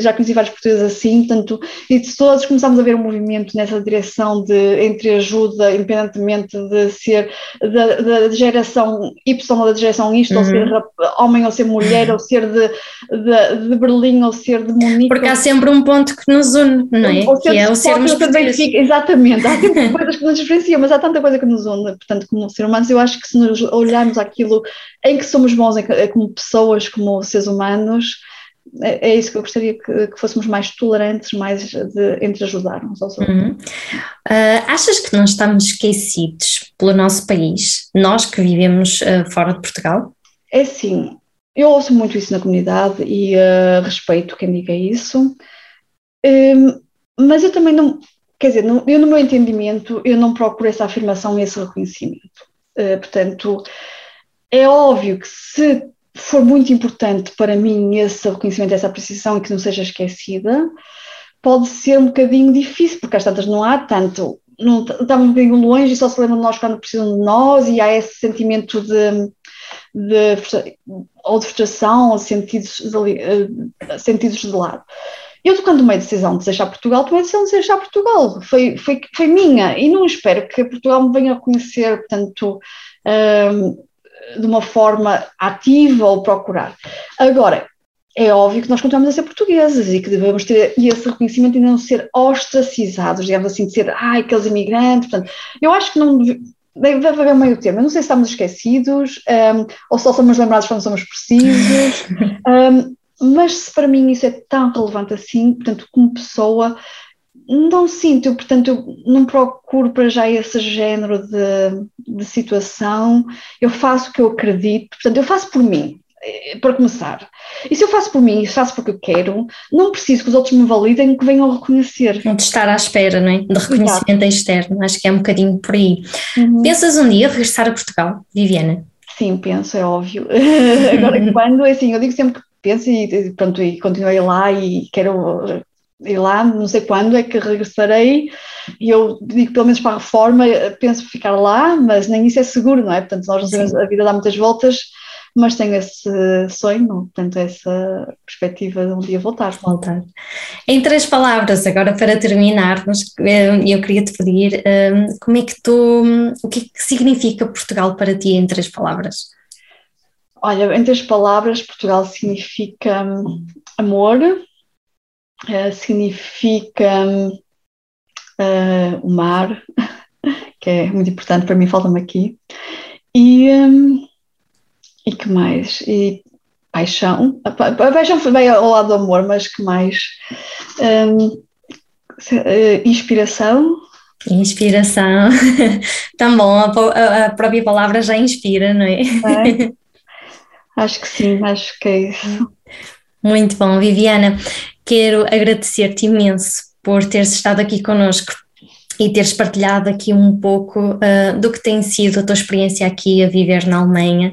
já conheci vários portugueses assim, portanto, e de todos começámos a ver um movimento nessa direção de ajuda, independentemente de ser da, da geração Y ou da geração isto, uhum. ou ser homem ou ser mulher, ou ser de, de, de, Berlim ou ser de Munique. Porque há sempre um ponto que nos une, não é? Ou que é o sermos portugueses. Exatamente, há sempre coisas que nos diferenciam, mas há tanta coisa que nos une, portanto, como seres humanos, eu acho que se nos olharmos aquilo em que somos bons em, como pessoas, como seres humanos, é, é, isso que eu gostaria que, que, fôssemos mais tolerantes, mais de, entre ajudar uns aos outros. Uhum. Uh, achas que não estamos esquecidos pelo nosso país, nós que vivemos uh, fora de Portugal? É sim, eu ouço muito isso na comunidade e uh, respeito quem diga isso, um, mas eu também não, quer dizer, no, eu no meu entendimento, eu não procuro essa afirmação e esse reconhecimento. Uh, portanto, é óbvio que se for muito importante para mim esse reconhecimento, essa apreciação e que não seja esquecida, pode ser um bocadinho difícil, porque às tantas não há tanto, não, estamos um bocadinho longe e só se lembram de nós quando precisam de nós e há esse sentimento de de, ou de frustração ou sentidos de, sentidos de lado. Eu, quando tomei a decisão de deixar Portugal, tomei a decisão de deixar Portugal. Foi, foi, foi minha e não espero que Portugal me venha a reconhecer, portanto, um, de uma forma ativa ou procurar. Agora, é óbvio que nós continuamos a ser portugueses e que devemos ter esse reconhecimento e não ser ostracizados, digamos assim, de ser, ai, aqueles imigrantes. Portanto, eu acho que não deve, deve haver meio termo. Eu não sei se estamos esquecidos um, ou só somos lembrados quando somos precisos. Um, mas se para mim isso é tão relevante assim, portanto, como pessoa, não sinto, eu, portanto, eu não procuro para já esse género de, de situação, eu faço o que eu acredito, portanto, eu faço por mim, eh, para começar. E se eu faço por mim e faço porque eu quero, não preciso que os outros me validem que venham reconhecer. Não de estar à espera, não é? De reconhecimento Exato. externo, acho que é um bocadinho por aí. Uhum. Pensas um dia regressar a Portugal, Viviana? Sim, penso, é óbvio. Agora, quando, assim, eu digo sempre que penso e pronto, e continuei lá e quero ir lá, não sei quando é que regressarei, e eu digo pelo menos para a reforma, penso ficar lá, mas nem isso é seguro, não é? Portanto, nós não sabemos, a vida dá muitas voltas, mas tenho esse sonho, portanto, essa perspectiva de um dia voltar. Voltar. Em três palavras, agora para terminarmos, eh, eu queria te pedir eh, como é que tu, o que, é que significa Portugal para ti em três palavras? Olha, em três palavras, Portugal significa hum, amor, uh, significa uh, o mar, que é muito importante para mim, falta-me aqui, e, um, e que mais? E paixão, a, paixão foi bem ao lado do amor, mas que mais? Um, uh, inspiração. Inspiração, tão bom, a, a, própria palavra já inspira, não é? é. Acho que sim, acho que é isso. Muito bom, Viviana. Quero agradecer-te imenso por teres estado aqui connosco e teres partilhado aqui um pouco uh, do que tem sido a tua experiência aqui a viver na Alemanha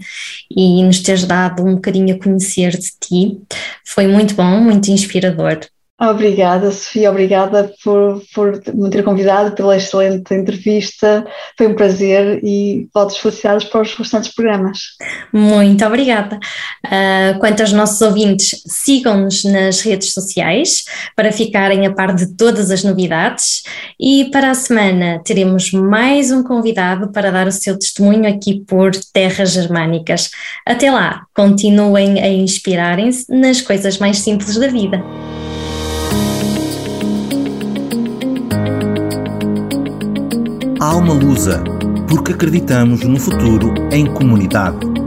e nos teres dado um bocadinho a conhecer de ti. Foi muito bom, muito inspirador. Obrigada, Sofia, obrigada por, por me ter convidado, pela excelente entrevista. Foi um prazer e votos felicidades para os restantes programas. Muito obrigada. Uh, quanto aos nossos ouvintes, sigam-nos nas redes sociais para ficarem a par de todas as novidades. E para a semana teremos mais um convidado para dar o seu testemunho aqui por Terras Germânicas. Até lá, continuem a inspirarem-se nas coisas mais simples da vida. Alma Lusa, porque acreditamos no futuro em comunidade.